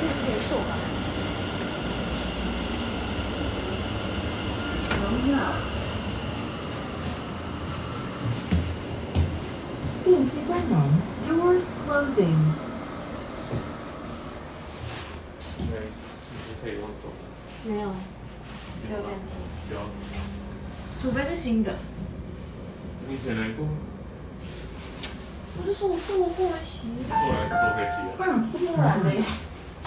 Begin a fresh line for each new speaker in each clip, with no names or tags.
只有天可以做吧。
电梯关门，Doors closing。
对，你可以用走的。
没有，只有电梯，
不要，
除非是新的。
你以前来过？
我就说我坐过习，
后来坐飞机啊？
上天
不然嘞，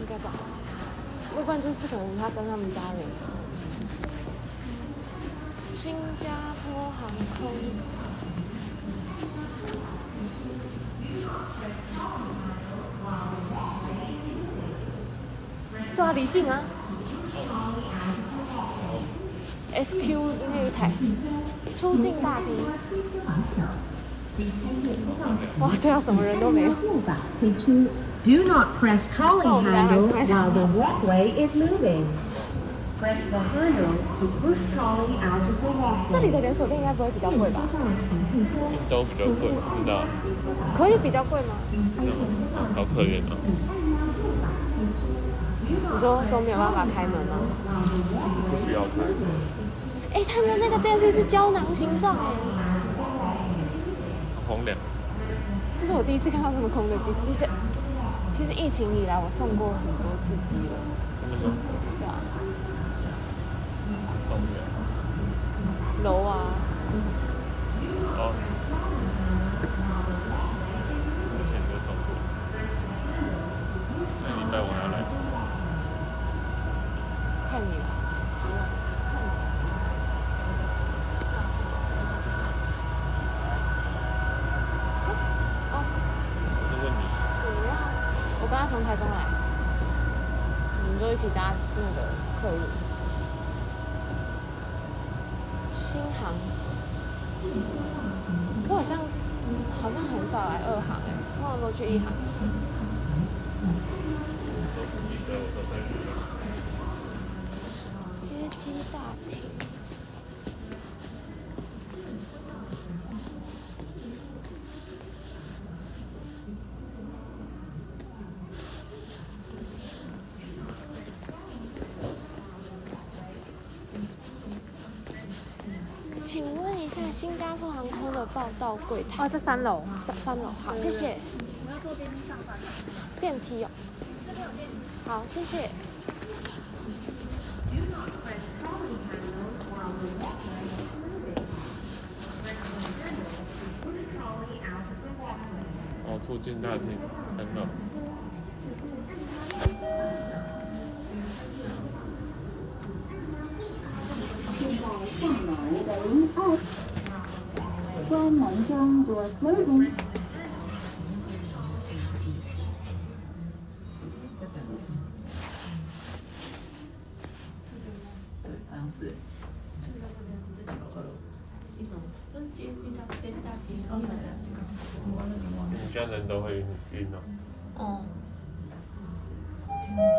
应该吧。要不然就是可能他跟他们家人。新加坡航空。对啊，离近啊。SQ 那一台，出境大厅。哇，对啊，什么人都没有。
Do not press trolley handle while the walkway is moving. Press the handle to push trolley out of the walkway.
的连锁店应该不会比较贵吧？
都比较贵，不知道，
可以比较贵吗？
好可怜哦。
你说都没有办法开门吗？
不需要开。
哎、他们那个电梯是胶囊形状哎，
红两，
这是我第一次看到这么空的机。这其实疫情以来，我送过很多次鸡了，
真的吗？
对啊，
送的。
楼啊，
哦。之前就送过。那你带我要来？
看你了。哦，
我是问你。
我要，我刚刚从台中来，我们就一起搭那个客运。新航，我好像好像很少来二行哎、通常都去一航。
都不记得，我都在学校。
接机大厅。请问一下，新加坡航空的报到柜台
哦，在三楼。
三三楼，好，谢谢。
我要坐电梯上班的。
电梯哦，好，谢谢。
哦，促进大厅，很好。
关门窗，door closing。
对，好像是。一种就是接近到接近到提升的人，
你家人都会晕哦。
哦，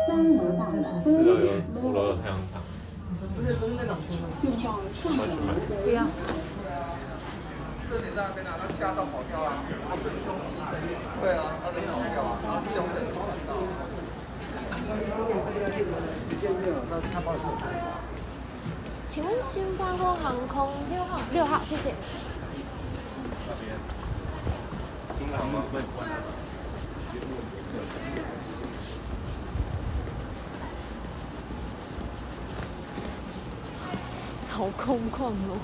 三楼到了。
四楼有五楼有太阳堂，
不是不是那种图吗？
现在上楼
不要。
这你在那边拿，他吓到跑掉了。对啊，他人跑掉啊，然后叫人都知道。时间没有，他他帮我
请问新加坡航空六号？六号，谢谢。好空旷哦。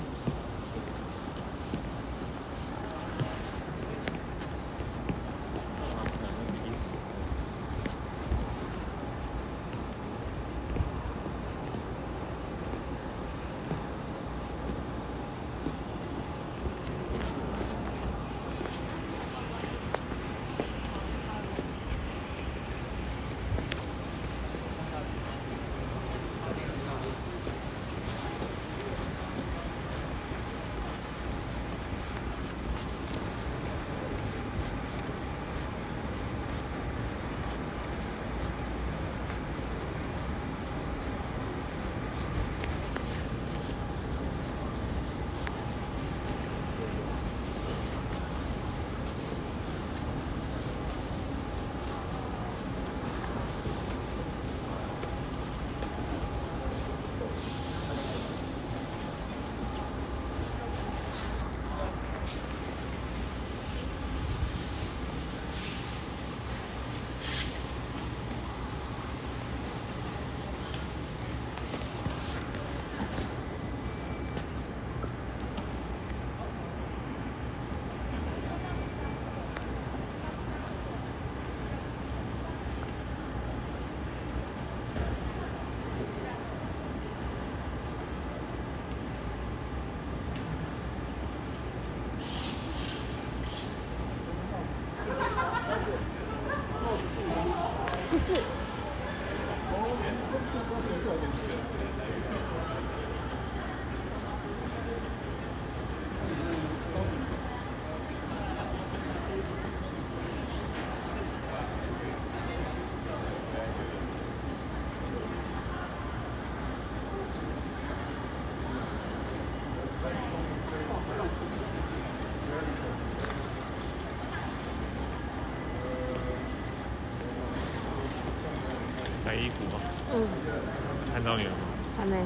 看到你了吗？
还没。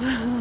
Wow.